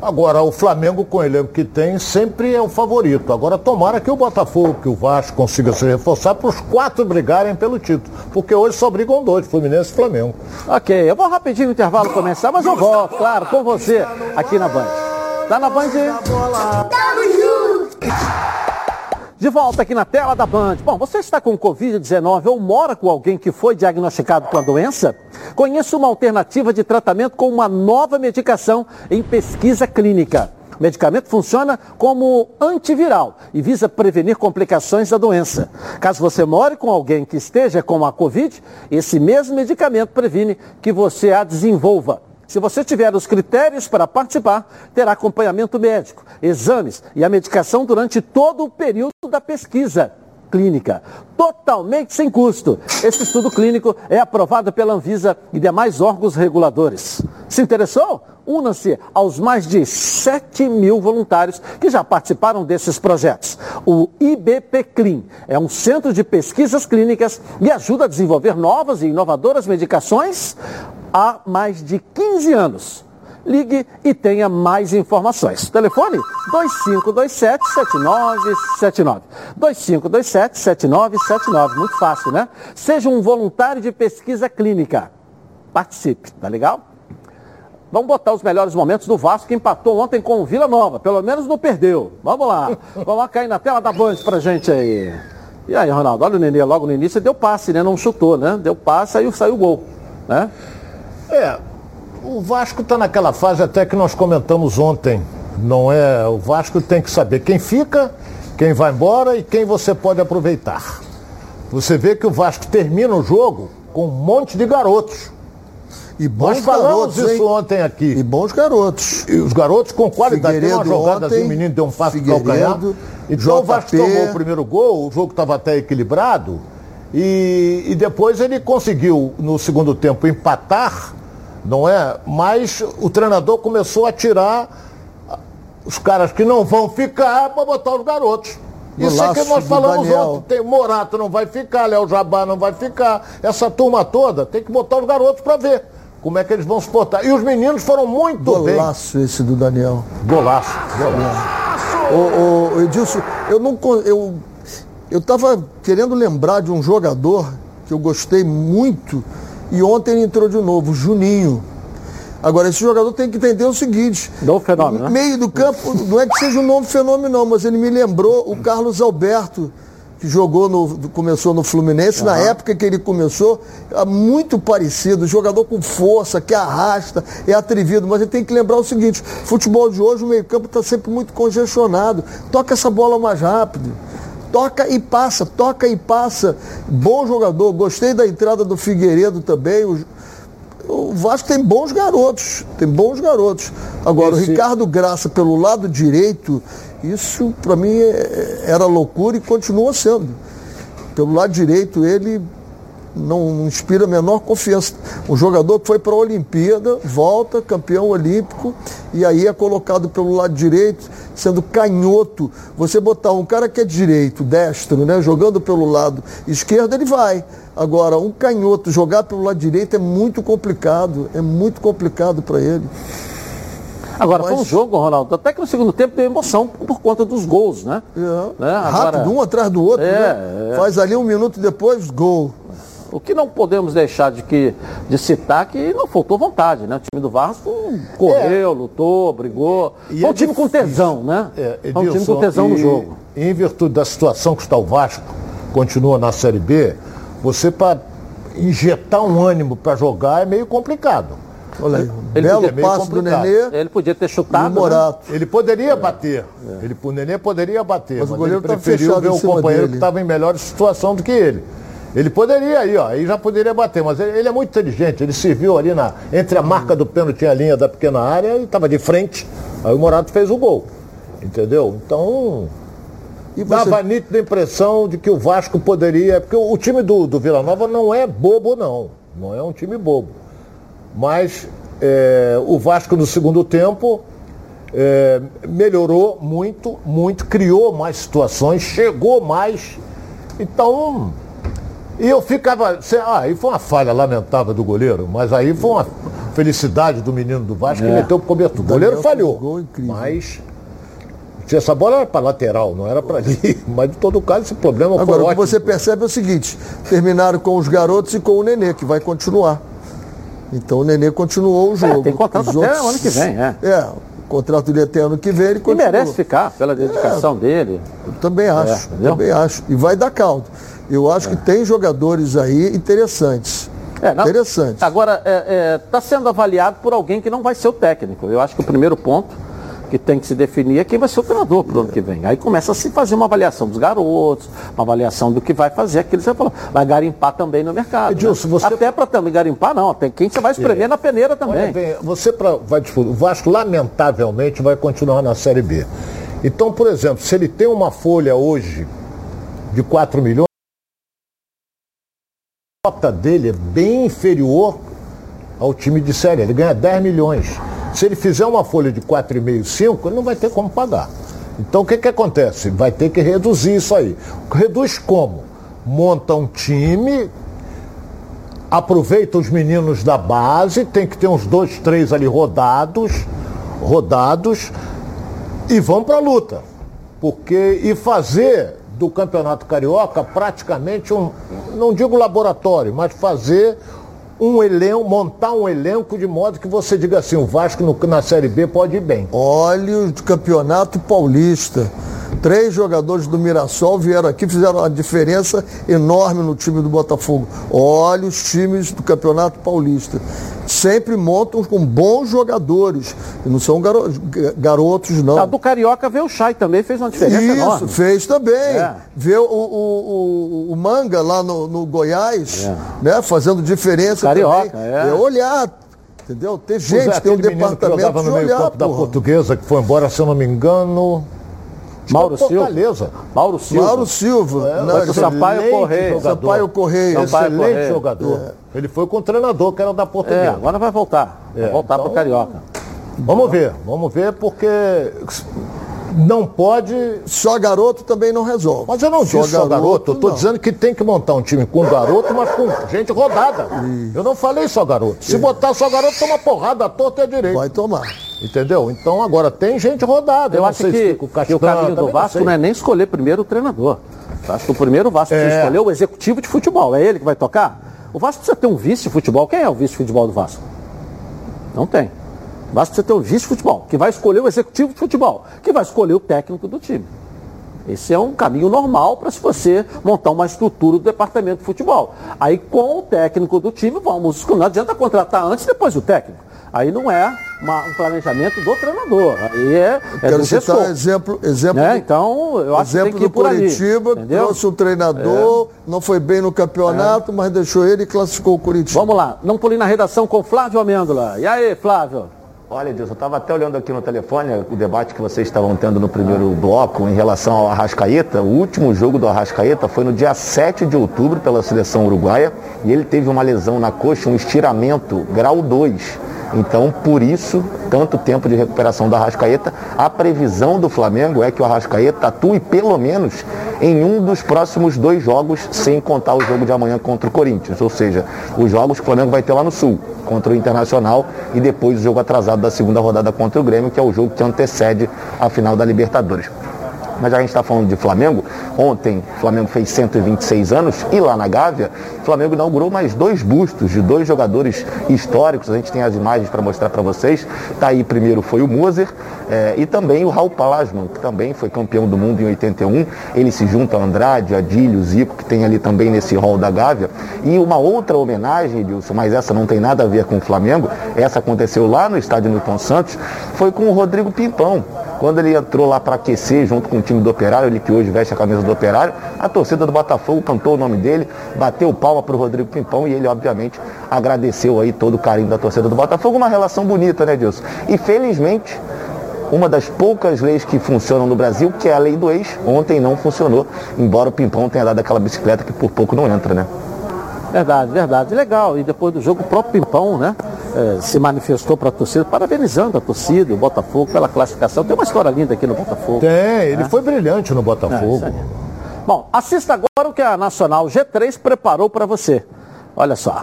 Agora, o Flamengo, com o elenco que tem, sempre é o favorito. Agora, tomara que o Botafogo, que o Vasco consiga se reforçar para os quatro brigarem pelo título. Porque hoje só brigam dois, Fluminense e Flamengo. Ok, eu vou rapidinho no intervalo começar, mas eu volto, claro, com você aqui na Band. Tá na Band? De volta aqui na tela da Band. Bom, você está com Covid-19 ou mora com alguém que foi diagnosticado com a doença? Conheça uma alternativa de tratamento com uma nova medicação em pesquisa clínica. O medicamento funciona como antiviral e visa prevenir complicações da doença. Caso você more com alguém que esteja com a Covid, esse mesmo medicamento previne que você a desenvolva. Se você tiver os critérios para participar, terá acompanhamento médico, exames e a medicação durante todo o período da pesquisa clínica, totalmente sem custo. Esse estudo clínico é aprovado pela Anvisa e demais órgãos reguladores. Se interessou? Una-se aos mais de 7 mil voluntários que já participaram desses projetos. O IBPCLIN é um centro de pesquisas clínicas e ajuda a desenvolver novas e inovadoras medicações há mais de 15 anos. Ligue e tenha mais informações. Telefone 2527-7979. 2527-7979. Muito fácil, né? Seja um voluntário de pesquisa clínica. Participe, tá legal? Vamos botar os melhores momentos do Vasco que empatou ontem com o Vila Nova. Pelo menos não perdeu. Vamos lá. Vamos lá cair na tela da Band pra gente aí. E aí, Ronaldo? Olha o Nenê logo no início, deu passe, né? Não chutou, né? Deu passe, aí saiu o gol. Né? É, o Vasco está naquela fase até que nós comentamos ontem. Não é? O Vasco tem que saber quem fica, quem vai embora e quem você pode aproveitar. Você vê que o Vasco termina o jogo com um monte de garotos. E bons Nós falamos garotos, isso hein? ontem aqui. E bons garotos. E os garotos com qualidade. Tem uma jogada assim, ontem, o menino deu um passo de Figueiredo, calcanhar. Então o Vasco JP. tomou o primeiro gol, o jogo estava até equilibrado. E, e depois ele conseguiu, no segundo tempo, empatar, não é? Mas o treinador começou a tirar os caras que não vão ficar para botar os garotos. Isso é que nós falamos Daniel. ontem. Tem, Morato não vai ficar, Léo Jabá não vai ficar. Essa turma toda tem que botar os garotos para ver. como é que eles vão se portar. E os meninos foram muito Golaço esse do Daniel. bem. Golaço. Golaço. Ô, ô, Edilson, eu não. Eu, eu tava querendo lembrar de um jogador que eu gostei muito e ontem ele entrou de novo, Juninho. Agora, esse jogador tem que entender o seguinte. Novo fenômeno, né? Meio do campo, não é que seja um novo fenômeno, não, mas ele me lembrou o Carlos Alberto, que jogou no. começou no Fluminense, na época que ele começou, é muito parecido, jogador com força, que arrasta, é atrevido, mas ele tem que lembrar o seguinte, futebol de hoje, o meio-campo está sempre muito congestionado. Toca essa bola mais rápido. Toca e passa, toca e passa. Bom jogador, gostei da entrada do Figueiredo também. O, o Vasco tem bons garotos, tem bons garotos. Agora, o Esse- Ricardo Graça pelo lado direito, isso para mim é- era loucura e continua sendo. Pelo lado direito, ele não, inspira a menor confiança. Um jogador que foi para a Olimpíada, volta, campeão olímpico, e aí é colocado pelo lado direito, sendo canhoto. Você botar um cara que é direito, destro, né, jogando pelo lado esquerdo, ele vai. Agora, um canhoto jogar pelo lado direito é muito complicado, é muito complicado para ele. Agora, foi um Mas- jogo, Ronaldo, até que no segundo tempo deu emoção por conta dos gols, né? É. Né? Agora, Rápido, um atrás do outro, É, né? é. Faz ali um minuto depois, gol. O que não podemos deixar de, que, de citar que não faltou vontade, né? O time do Vasco correu, lutou, brigou. E Foi um é time com tesão, né? É, Foi um time Edilson, com tesão no e- jogo. Em virtude da situação que está o Vasco, continua na Série B, você para injetar um ânimo para jogar é meio complicado. Olha aí, Ele belo podia- meio passe do. Nenê Ele podia ter chutado. o né? Morato. Ele poderia bater. Ele, o Nenê poderia bater, Mas mas, o goleiro ele tava preferiu ver o companheiro dele. que estava em melhor situação do que ele. Ele poderia aí, ó, aí já poderia bater, mas ele, ele é muito inteligente. Ele se viu ali na, entre a marca do pênalti e a linha da pequena área e estava de frente. Aí o Morato fez o gol. Entendeu? Então, E você- Dava nítida impressão de que o Vasco poderia. Porque o, o time do, do Vila Nova não é bobo, não. Não é um time bobo. Mas é, o Vasco no segundo tempo é, melhorou muito, muito, criou mais situações, chegou mais. Então. E eu ficava. Ah, aí foi uma falha lamentável do goleiro, mas aí foi uma felicidade do menino do Vasco que meteu o cobertor. O goleiro falhou. gol. Mas. Se essa bola era para lateral, não era para ali. Mas, em todo caso, esse problema Agora, foi o que ótimo. você percebe é o seguinte: terminaram com os garotos e com o Nenê, que vai continuar. Então o Nenê continuou o jogo. É, tem contrato Os até o ano que vem, é. É, o contrato dele é até ano que vem, ele E continua. merece ficar pela dedicação dele. Eu também acho, entendeu? também acho. E vai dar caldo. Eu acho que tem jogadores aí interessantes. É, não- Interessantes. Agora, está sendo avaliado por alguém que não vai ser o técnico. Eu acho que o primeiro ponto que tem que se definir é quem vai ser o treinador para o ano que vem. Aí começa a se fazer uma avaliação dos garotos, uma avaliação do que vai fazer, aquilo que você falou. Vai garimpar também no mercado. Edilson, né? você- Até para também garimpar, não. Tem quem você vai espremer na peneira também. Olha bem, você pra, vai disputar. O Vasco, lamentavelmente, vai continuar na Série B. Então, por exemplo, se ele tem uma folha hoje de 4 milhões, nota dele é bem inferior ao time de série. Ele ganha 10 milhões. Se ele fizer uma folha de 4,5, 5, ele não vai ter como pagar. Então o que, que acontece? Vai ter que reduzir isso aí. Reduz como? Monta um time, aproveita os meninos da base, tem que ter uns dois, três ali rodados, rodados, e vão para a luta. Porque e fazer do Campeonato Carioca praticamente um, não digo laboratório, mas fazer um elenco, montar um elenco de modo que você diga assim, o Vasco no- na Série B pode ir bem. Olha o Campeonato Paulista. Três jogadores do Mirassol vieram aqui, fizeram uma diferença enorme no time do Botafogo. Olha os times do Campeonato Paulista. Sempre montam com bons jogadores. E não são garo- garotos, não. A do Carioca veio o Chay também, fez uma diferença Isso, enorme. fez também. É. Vê o, o, o, o Manga lá no, no Goiás, É. né? Fazendo diferença Carioca, também. é. olhar, entendeu? Ter Pois gente, é, tem um que departamento jogava de no meio olhar, campo da portuguesa, que foi embora, se eu não me engano. Mauro é o Silva. Mauro Silva. Mauro Silva. É, não, ele- Sampaio Correia. Sampaio Correia. Sampaio Excelente Correia. jogador. Ele foi com o treinador, que era da É, portuguesa. agora vai voltar. Vai É, voltar então- pro Carioca. Vamos ver, vamos ver, porque não pode. Só garoto também não resolve. Mas eu não Só disse só garoto, eu estou não. dizendo que tem que montar um time com garoto, mas com gente rodada. Eu não falei só garoto. Se botar só garoto, toma porrada, à torta e à direita. Vai tomar. Entendeu? Então agora tem gente rodada. Eu não acho que, que o caminho do Vasco sei. não é nem escolher primeiro o treinador. Acho que o primeiro Vasco precisa É. escolher o executivo de futebol. É ele que vai tocar? O Vasco precisa ter um vice de futebol. Quem é o vice de futebol do Vasco? Não tem. O Vasco precisa ter um vice de futebol, que vai escolher o executivo de futebol, que vai escolher o técnico do time. Esse é um caminho normal para se você montar uma estrutura do departamento de futebol. Aí com o técnico do time, vamos. Não adianta contratar antes e depois o técnico. Aí não é uma- um planejamento do treinador. Aí é, é Quero do citar gestor. exemplo, exemplo, Né? do- Então, eu acho que tem exemplo que ir do por ali. Curitiba, que entendeu? É. trouxe um treinador, não foi bem no campeonato, mas deixou ele e classificou o Curitiba. Vamos lá, não pulir na redação com Flávio Amêndola. E aí, Flávio? Olha, Deus, eu estava até olhando aqui no telefone o debate que vocês estavam tendo no primeiro bloco em relação ao Arrascaeta. O último jogo do Arrascaeta foi no dia 7 de outubro pela seleção uruguaia e ele teve uma lesão na coxa, um estiramento grau 2. Então, por isso, tanto tempo de recuperação do Arrascaeta. A previsão do Flamengo é que o Arrascaeta atue pelo menos em um dos próximos dois jogos, sem contar o jogo de amanhã contra o Corinthians. Ou seja, os jogos que o Flamengo vai ter lá no Sul, contra o Internacional e depois o jogo atrasado da segunda rodada contra o Grêmio, que é o jogo que antecede a final da Libertadores. Mas já a gente está falando de Flamengo, ontem Flamengo fez 126 anos e lá na Gávea, o Flamengo inaugurou mais dois bustos de dois jogadores históricos. A gente tem as imagens para mostrar para vocês. Tá aí primeiro foi o Moser eh, e também o Raul Palasman, que também foi campeão do mundo em 81. Ele se junta a Andrade, Adílio, Zico, que tem ali também nesse hall da Gávea. E uma outra homenagem, Edilson, mas essa não tem nada a ver com o Flamengo, essa aconteceu lá no estádio Newton Santos, foi com o Rodrigo Pimpão. Quando ele entrou lá para aquecer junto com o time do Operário, ele que hoje veste a camisa do Operário, a torcida do Botafogo cantou o nome dele, bateu palma para o Rodrigo Pimpão e ele, obviamente, agradeceu aí todo o carinho da torcida do Botafogo. Uma relação bonita, né, Dilson? E felizmente, uma das poucas leis que funcionam no Brasil, que é a lei do ex, ontem não funcionou, embora o Pimpão tenha dado aquela bicicleta que por pouco não entra, né? Verdade, verdade. Legal. E depois do jogo, o próprio Pimpão, né? Eh, se manifestou para a torcida, parabenizando a torcida, o Botafogo, pela classificação. Tem uma história linda aqui no Botafogo. Tem, ele foi brilhante no É, Botafogo. aí. Bom, assista agora o que a Nacional G3 preparou para você. Olha só.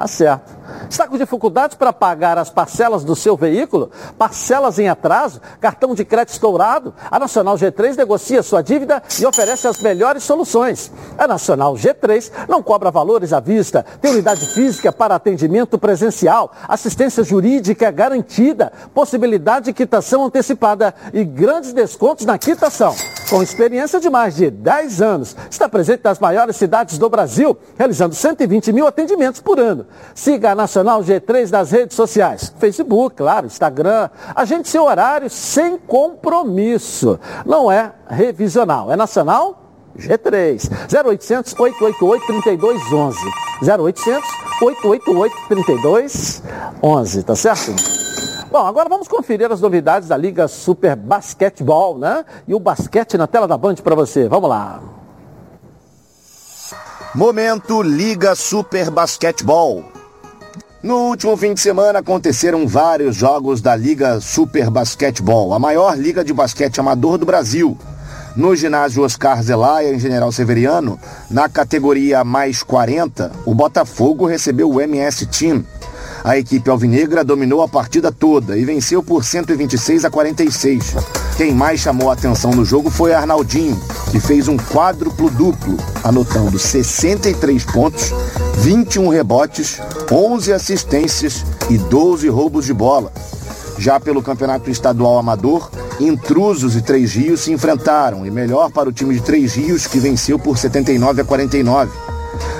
Tá certo. Está com dificuldades para pagar as parcelas do seu veículo? Parcelas em atraso? Cartão de crédito estourado? A Nacional G3 negocia sua dívida e oferece as melhores soluções. A Nacional G3 não cobra valores à vista, tem unidade física para atendimento presencial, assistência jurídica garantida, possibilidade de quitação antecipada e grandes descontos na quitação. Com experiência de mais de 10 anos, está presente nas maiores cidades do Brasil, realizando 120 mil atendimentos por ano. Siga a Nacional G3 nas redes sociais, Facebook, claro, Instagram. Agende seu horário sem compromisso. Não é revisional, é nacional G3. 0800 888 3211. 0800 888 3211, tá certo? Bom, agora vamos conferir as novidades da Liga Super Basquetebol, né? E o basquete na tela da Band para você. Vamos lá. Momento Liga Super Basquetebol. No último fim de semana aconteceram vários jogos da Liga Super Basquetebol, a maior liga de basquete amador do Brasil. No ginásio Oscar Zelaya, em General Severiano, na categoria mais 40, o Botafogo recebeu o MS Team. A equipe alvinegra dominou a partida toda e venceu por 126 a 46. Quem mais chamou a atenção no jogo foi Arnaldinho, que fez um quádruplo duplo, anotando 63 pontos, 21 rebotes, 11 assistências e 12 roubos de bola. Já pelo Campeonato Estadual Amador, Intrusos e Três Rios se enfrentaram, e melhor para o time de Três Rios, que venceu por 79 a 49.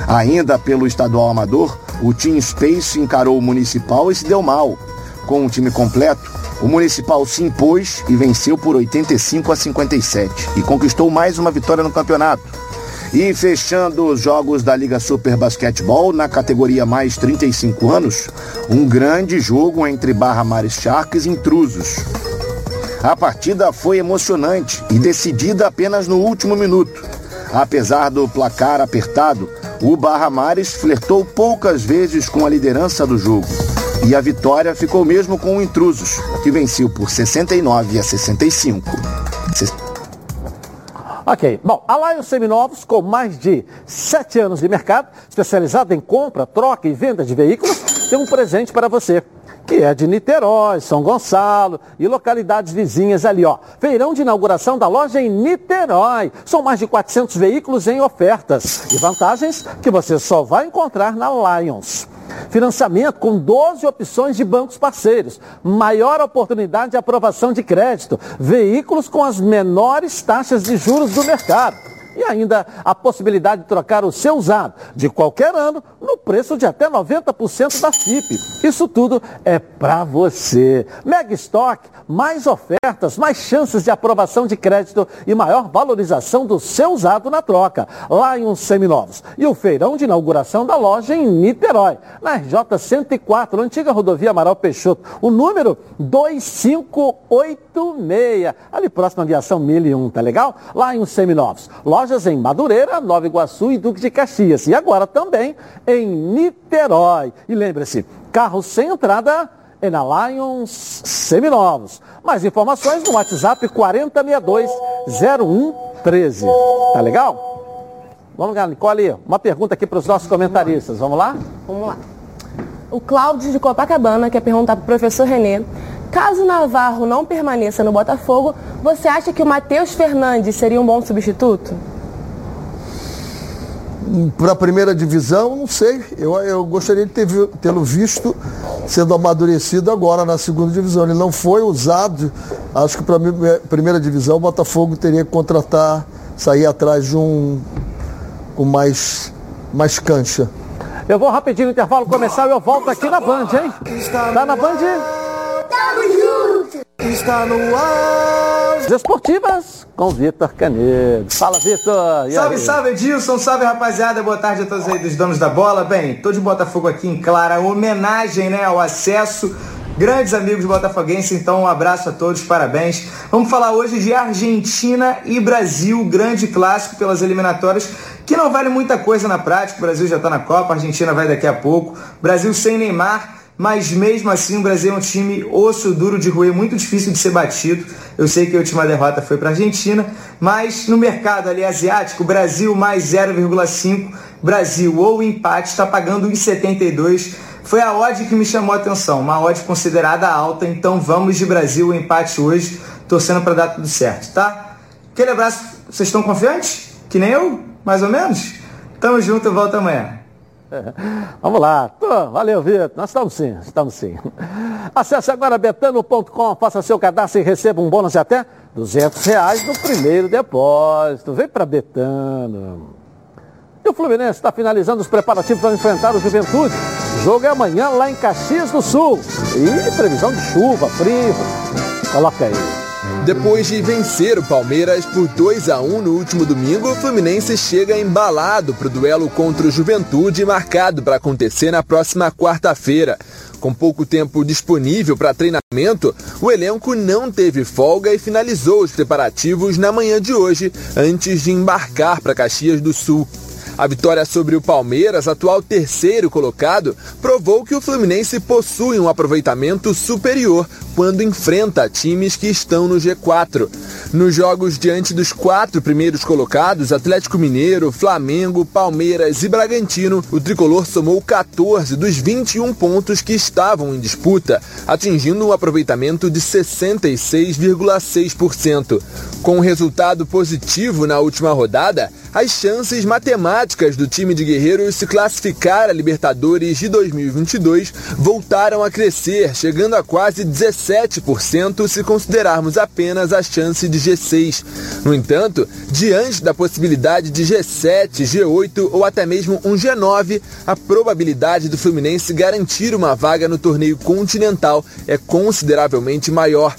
Ainda pelo estadual amador, o Team Space encarou o Municipal e se deu mal. Com o time completo, O Municipal se impôs e venceu por 85 a 57 e conquistou mais uma vitória no campeonato. E fechando os jogos da Liga Super Basquetebol na categoria mais 35 anos, um grande jogo entre Barra Mares Sharks e Intrusos. A partida foi emocionante e decidida apenas no último minuto. Apesar do placar apertado, o Barra Mares flertou poucas vezes com a liderança do jogo. E a vitória ficou mesmo com o Intrusos, que venceu por 69 a 65. Ok, bom, a Lions Seminovos, com mais de sete anos de mercado, especializada em compra, troca e venda de veículos, tem um presente para você que é de Niterói, São Gonçalo e localidades vizinhas ali, ó. Feirão de inauguração da loja em Niterói. São mais de 400 veículos em ofertas e vantagens que você só vai encontrar na Lions. Financiamento com 12 opções de bancos parceiros. Maior oportunidade de aprovação de crédito. Veículos com as menores taxas de juros do mercado. E ainda a possibilidade de trocar o seu usado de qualquer ano no preço de até 90% da FIP. Isso tudo é para você. Mega Stock, mais ofertas, mais chances de aprovação de crédito e maior valorização do seu usado na troca. Lá em uns seminovos. E o feirão de inauguração da loja em Niterói, na RJ 104, antiga rodovia Amaral Peixoto. O número 2586, ali próximo à aviação 1001, tá legal? Lá em uns seminovos. Lojas em Madureira, Nova Iguaçu e Duque de Caxias. E agora também em Niterói. E lembre-se, carro sem entrada é na Lions Seminovos. Mais informações no WhatsApp 4062-0113. Tá legal? Vamos lá, Nicole, uma pergunta aqui para os nossos comentaristas. Vamos lá? Vamos lá. O Cláudio de Copacabana quer perguntar para o professor Renê. Caso Navarro não permaneça no Botafogo, você acha que o Matheus Fernandes seria um bom substituto? para a primeira divisão, não sei. Eu, eu gostaria de ter tê-lo visto sendo amadurecido agora na segunda divisão. Ele não foi usado. Acho que para a primeira divisão o Botafogo teria que contratar, sair atrás de um com mais, mais cancha. Eu vou rapidinho no intervalo começar e eu volto aqui na Band, hein? Tá na Band? Tamo junto! Está no ar! Esportivas com Vitor Canedo. Fala, Vitor! Salve, salve, Edilson! Salve, rapaziada! Boa tarde a todos aí dos donos da bola. Bem, tô de Botafogo aqui em clara homenagem né, ao acesso grandes amigos botafoguenses, então um abraço a todos, parabéns. Vamos falar hoje de Argentina e Brasil, grande clássico pelas eliminatórias, que não vale muita coisa na prática, o Brasil já está na Copa, a Argentina vai daqui a pouco, Brasil sem Neymar, mas mesmo assim o Brasil é um time osso duro de roer, muito difícil de ser batido. Eu sei que a última derrota foi para a Argentina, mas no mercado ali asiático, Brasil mais 0,5, Brasil ou empate está pagando 1,72. Foi a odd que me chamou a atenção, uma odd considerada alta, então vamos de Brasil o empate hoje, torcendo para dar tudo certo, tá? Aquele abraço, vocês estão confiantes? Que nem eu, mais ou menos? Tamo junto, eu volto amanhã. Vamos lá. valeu, Vitor. Nós estamos sim, estamos sim. Acesse agora betano.com, faça seu cadastro e receba um bônus de até 200 reais no primeiro depósito. Vem para Betano. E o Fluminense está finalizando os preparativos para enfrentar o Juventude. O jogo é amanhã lá em Caxias do Sul. E previsão de chuva, frio. Coloca aí. Depois de vencer o Palmeiras por 2 a 1 no último domingo, o Fluminense chega embalado para o duelo contra o Juventude, marcado para acontecer na próxima quarta-feira. Com pouco tempo disponível para treinamento, o elenco não teve folga e finalizou os preparativos na manhã de hoje, antes de embarcar para Caxias do Sul. A vitória sobre o Palmeiras, atual terceiro colocado, provou que o Fluminense possui um aproveitamento superior quando enfrenta times que estão no G4. Nos jogos diante dos quatro primeiros colocados, Atlético Mineiro, Flamengo, Palmeiras e Bragantino, o tricolor somou 14 dos 21 pontos que estavam em disputa, atingindo um aproveitamento de 66,6%. Com um resultado positivo na última rodada, as chances matemáticas do time de Guerreiros se classificar a Libertadores de 2022 voltaram a crescer, chegando a quase 17% se considerarmos apenas a chance de G6. No entanto, diante da possibilidade de G7, G8 ou até mesmo um G9, a probabilidade do Fluminense garantir uma vaga no torneio continental é consideravelmente maior.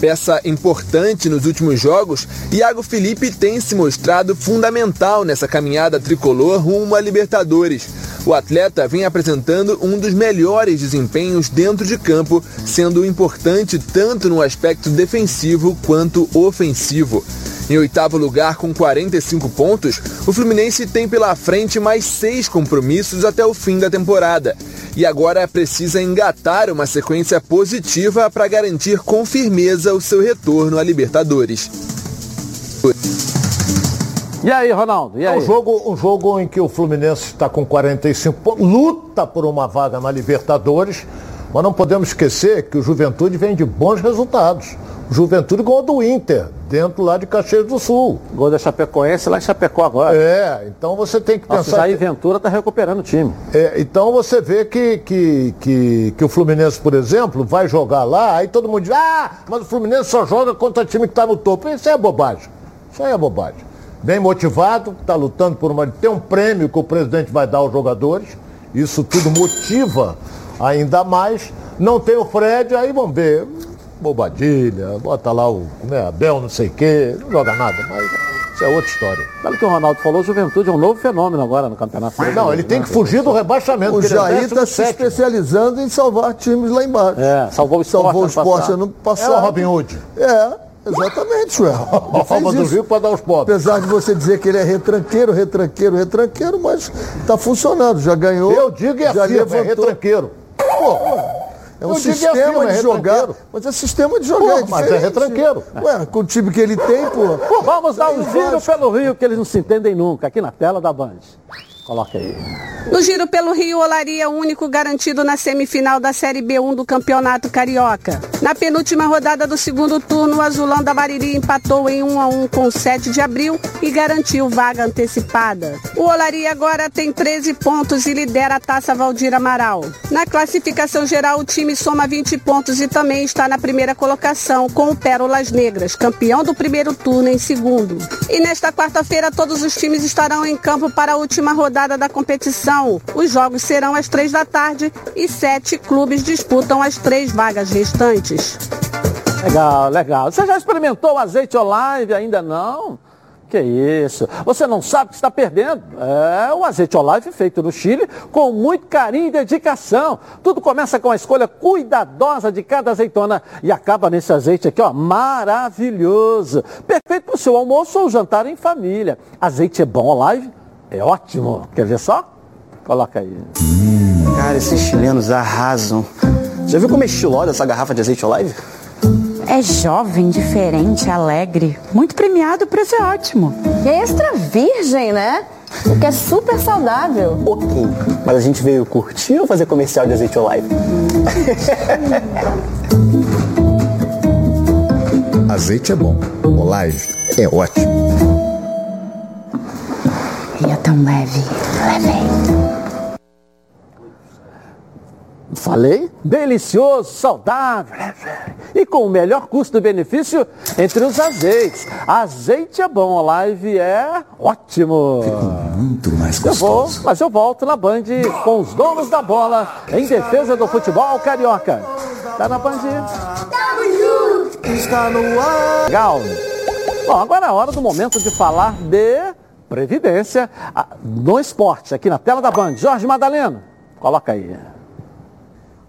Peça importante nos últimos jogos, Iago Felipe tem se mostrado fundamental nessa caminhada tricolor rumo a Libertadores. O atleta vem apresentando um dos melhores desempenhos dentro de campo, sendo importante tanto no aspecto defensivo quanto ofensivo. Em oitavo lugar, com 45 pontos, o Fluminense tem pela frente mais seis compromissos até o fim da temporada. E agora precisa engatar uma sequência positiva para garantir com firmeza o seu retorno à Libertadores. E aí, Ronaldo? E aí? É um jogo, um jogo em que o Fluminense está com 45 pontos, luta por uma vaga na Libertadores, mas não podemos esquecer que o Juventude vem de bons resultados. Juventude ganhou do Inter, dentro lá de Caxias do Sul. Gol da Chapecoense lá em Chapecó agora. É, então você tem que Nossa, pensar. Jair Ventura está recuperando o time. É, então você vê que, que, que, que o Fluminense, por exemplo, vai jogar lá, aí todo mundo diz, ah, mas o Fluminense só joga contra time que está no topo. Isso é bobagem. Isso aí é bobagem. Bem motivado, está lutando por uma. Tem um prêmio que o presidente vai dar aos jogadores. Isso tudo motiva ainda mais. Não tem o Fred, aí vamos ver. Bobadilha, bota lá o. Como é? Abel, não sei o quê. Não joga nada, mas isso é outra história. Sabe o que o Ronaldo falou? Juventude é um novo fenômeno agora no Campeonato Não, ele tem que fugir do rebaixamento. O é Jair está se 17º. especializando em salvar times lá embaixo. É, salvou o esporte Salvou o esporte ano passado. É o Robin Hood. É, exatamente. Ele A forma do. Rio para dar os pobres. Apesar de você dizer que ele é retranqueiro, retranqueiro, retranqueiro, mas está funcionando, já ganhou. Eu digo e afirmo, é levantou. retranqueiro. É um e sistema é de jogar. Mas é sistema de jogar. É mas é retranqueiro. Ué, com o time que ele tem, pô. Vamos dar um giro pelo Rio, que eles não se entendem nunca, aqui na tela da Band. Coloca aí. No giro pelo Rio, Olaria é o único garantido na semifinal da Série B1 do Campeonato Carioca. Na penúltima rodada do segundo turno, o Azulão da Bariri empatou em 1 a 1 com o 7 de abril e garantiu vaga antecipada. O Olaria agora tem 13 pontos e lidera a Taça Valdir Amaral. Na classificação geral, o time soma 20 pontos e também está na primeira colocação com o Pérolas Negras, campeão do primeiro turno em segundo. E nesta quarta-feira, todos os times estarão em campo para a última rodada da competição. Os jogos serão às três da tarde e sete clubes disputam as três vagas restantes. Legal, legal. Você já experimentou o azeite Olive? Ainda não? Que isso? Você não sabe o que está perdendo? É o azeite Olive feito no Chile com muito carinho e dedicação. Tudo começa com a escolha cuidadosa de cada azeitona e acaba nesse azeite aqui, ó, maravilhoso. Perfeito para o seu almoço ou jantar em família. Azeite é bom Olive? É ótimo. Quer ver só? Coloca aí. Cara, esses chilenos arrasam. Já viu como é estilosa essa garrafa de azeite Olive? É jovem, diferente, alegre. Muito premiado, o preço é ótimo. E é extra virgem, né? O que é super saudável. Ok, mas a gente veio curtir ou fazer comercial de azeite Olive? Azeite é bom, Olive é ótimo. E é tão leve, leve. Falei? Delicioso, saudável e com o melhor custo-benefício entre os azeites. Azeite é bom, Olive é ótimo. Muito mais Eu vou, gostoso. mas eu volto na Band com os donos da bola em defesa do futebol carioca. Tá na Band? Está no ar. Legal. Bom, agora é a hora do momento de falar de previdência no esporte, aqui na tela da Band. Jorge Madaleno, coloca aí.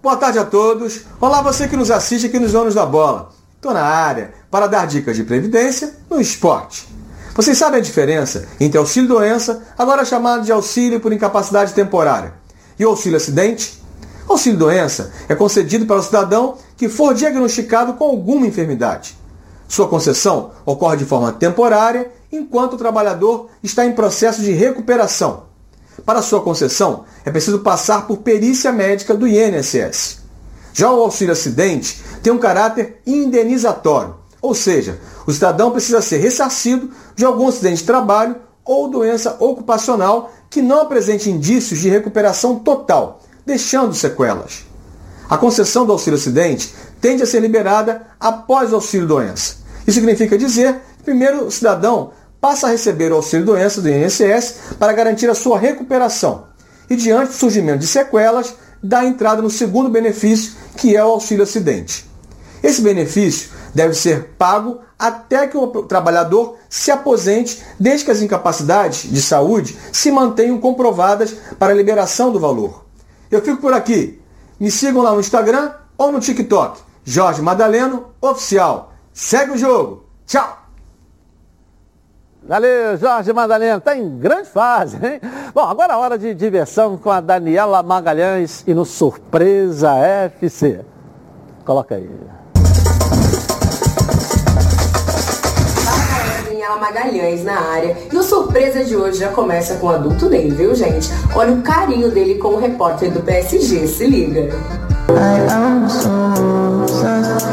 Boa tarde a todos. Olá, você que nos assiste aqui nos Donos da Bola. Estou na área para dar dicas de previdência no esporte. Vocês sabem a diferença entre auxílio doença, agora chamado de auxílio por incapacidade temporária, e o auxílio acidente? Auxílio doença é concedido para o cidadão que for diagnosticado com alguma enfermidade. Sua concessão ocorre de forma temporária enquanto o trabalhador está em processo de recuperação. Para sua concessão, é preciso passar por perícia médica do INSS. Já o auxílio acidente tem um caráter indenizatório, ou seja, o cidadão precisa ser ressarcido de algum acidente de trabalho ou doença ocupacional que não apresente indícios de recuperação total, deixando sequelas. A concessão do auxílio acidente tende a ser liberada após o auxílio doença. Isso significa dizer que primeiro o cidadão passa a receber o auxílio doença do INSS para garantir a sua recuperação e, diante do surgimento de sequelas, dá entrada no segundo benefício, que é o auxílio acidente. Esse benefício deve ser pago até que o trabalhador se aposente, desde que as incapacidades de saúde se mantenham comprovadas para a liberação do valor. Eu fico por aqui. Me sigam lá no Instagram ou no TikTok. Jorge Madaleno Oficial. Segue o jogo. Tchau! Valeu, Jorge Madalena, está em grande fase, hein? Bom, agora é hora de diversão com a Daniela Magalhães e no Surpresa FC. Coloca aí. Daniela Magalhães na área. E o surpresa de hoje já começa com o adulto dele, viu, gente? Olha o carinho dele com o repórter do PSG, se liga. I am so obsessed.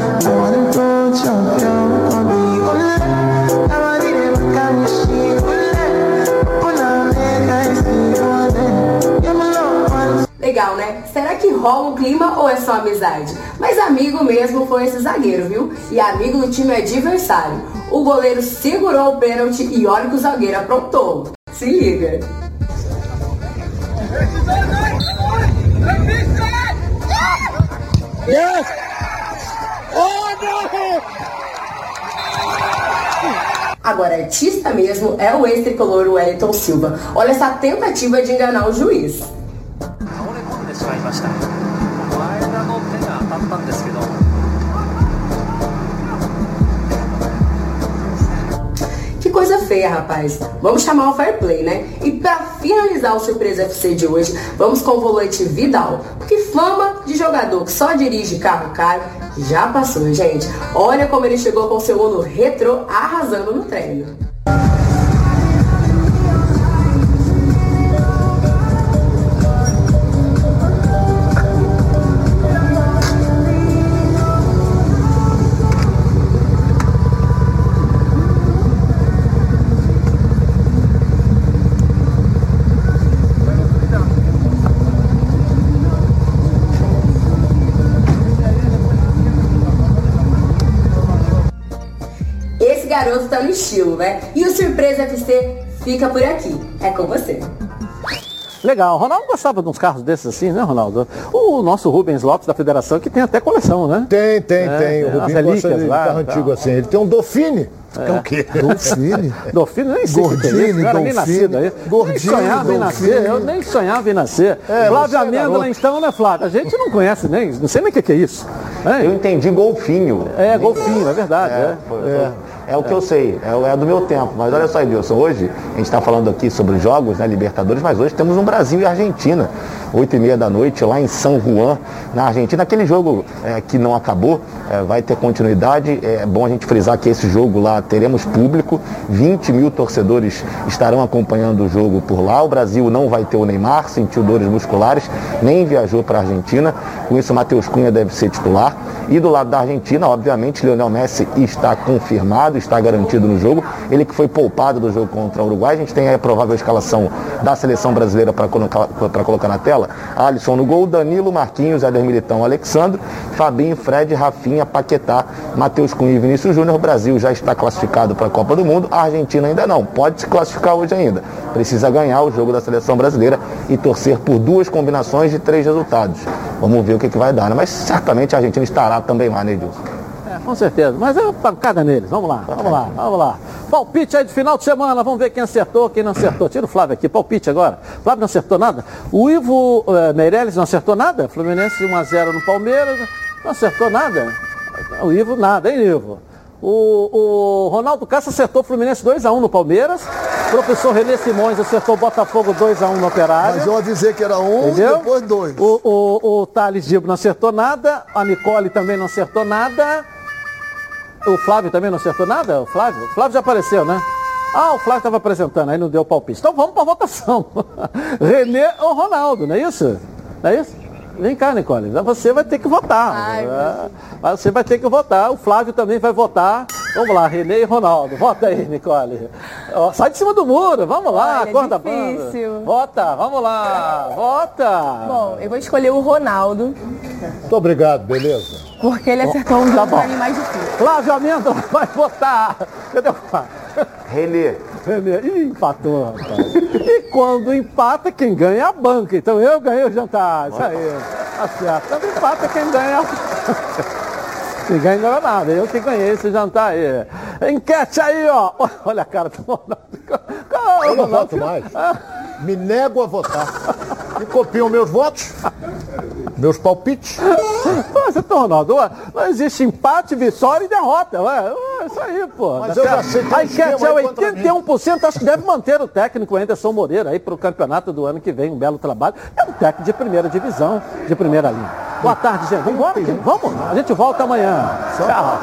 Legal, né? Será que rola um clima ou é só amizade? Mas amigo mesmo foi esse zagueiro, viu? E amigo do time adversário. O goleiro segurou o pênalti e olha que o zagueiro aprontou. Se liga. Yes! Oh, no! Agora, artista mesmo é o ex-tricolor Wellington Silva. Olha essa tentativa de enganar o juiz. Que coisa feia, rapaz. Vamos chamar o fair play, né? E para finalizar o Surpresa FC de hoje, vamos com o volante Vidal. Porque fama de jogador que só dirige carro caro já passou, gente. Olha como ele chegou com seu Uno retrô arrasando no treino. Garoto tá no estilo, né? E o Surpresa FC fica por aqui. É com você. Legal. Ronaldo gostava de uns carros desses assim, né, Ronaldo? O nosso Rubens Lopes da Federação, que tem até coleção, né? Tem, tem, é, tem. O Rubens gosta de lá, carro antigo assim. Ele tem um Dauphine. É. é o quê? Dolfine. Dolfine, nem sei Gordini, que é nem nascido aí. Gordini, nem sonhava em nascer, eu nem sonhava em nascer. É, Flávio é Amêndola, então, né, Flávio? A gente não conhece nem, não sei nem o que, que é isso. É. Eu entendi golfinho. É, golfinho, é verdade. É, é. O que eu sei, é, é do meu tempo. Mas olha só, Edilson, hoje a gente está falando aqui sobre jogos, né, Libertadores, mas hoje temos um Brasil e Argentina. 8 e meia da noite, lá em São Juan, na Argentina. Aquele jogo é, que não acabou, é, vai ter continuidade. É bom a gente frisar que esse jogo lá teremos público, 20 mil torcedores estarão acompanhando o jogo por lá. O Brasil não vai ter o Neymar, sentiu dores musculares, nem viajou para a Argentina. Com isso, Matheus Cunha deve ser titular. E do lado da Argentina, obviamente, Lionel Messi está confirmado, está garantido no jogo. Ele que foi poupado do jogo contra o Uruguai. A gente tem a provável escalação da seleção brasileira para colocar, na tela. Alisson no gol, Danilo, Marquinhos, Éder Militão, Alexandre, Fabinho, Fred, Rafinha, Paquetá, Matheus Cunha e Vinícius Júnior. O Brasil já está classificado para a Copa do Mundo, a Argentina ainda não. Pode se classificar hoje ainda. Precisa ganhar o jogo da seleção brasileira e torcer por duas combinações de três resultados. Vamos ver o que, que vai dar, né? Mas certamente a Argentina estará também lá, né, Edilson? É, com certeza. Mas é uma pancada neles. Vamos lá, vamos lá, vamos lá. Palpite aí de final de semana. Vamos ver quem acertou, quem não acertou. Tira o Flávio aqui. Palpite agora. Flávio não acertou nada. O Ivo uh, Meirelles não acertou nada. Fluminense 1x0 no Palmeiras. Não acertou nada. O Ivo nada, hein, Ivo? O, o Ronaldo Castro acertou Fluminense 2x1 no Palmeiras. Professor Renê Simões acertou Botafogo 2x1 no Operário. Mas eu avisei que era um Entendeu? depois dois. O, o, o Thales Dibo não acertou nada. A Nicole também não acertou nada. O Flávio também não acertou nada? O Flávio? O Flávio já apareceu, né? Ah, o Flávio estava apresentando, aí não deu palpite. Então vamos para a votação. Renê ou Ronaldo, não é isso? Não é isso? Vem cá, Nicole. Você vai ter que votar. Ai, você vai ter que votar. O Flávio também vai votar. Vamos lá, Renê e Ronaldo. Vota aí, Nicole. Ó, sai de cima do muro. Vamos lá, Olha, acorda a difícil. banda. Vota, vamos lá. Vota. Bom, eu vou escolher o Ronaldo, Muito obrigado, beleza? porque ele acertou um Tá jogo bom. pra mim mais difícil. Flávio Amêndola vai votar. Cadê o? Renê. Renê. Ih, empatou, rapaz. E quando empata, quem ganha é a banca. Então eu ganhei o jantar. Isso aí. Tá certo. Quando empata, quem ganha é a Quem ganha não é nada. Eu que ganhei esse jantar aí. Enquete aí, ó. Olha a cara do Ronaldo. Eu não voto mais. Me nego a votar. Me copiam meus votos, meus palpites. Você tá, Ronaldo, ué, não existe empate, vitória e derrota. Ué, ué, isso aí, pô. Mas eu já sei, um A enquete é aí contra mim. 81%, acho que deve manter o técnico Anderson Moreira aí para o campeonato do ano que vem, um belo trabalho. É um técnico de primeira divisão, de primeira linha. Boa tarde, gente. Vamos embora? Vamos, a gente volta amanhã. Tchau.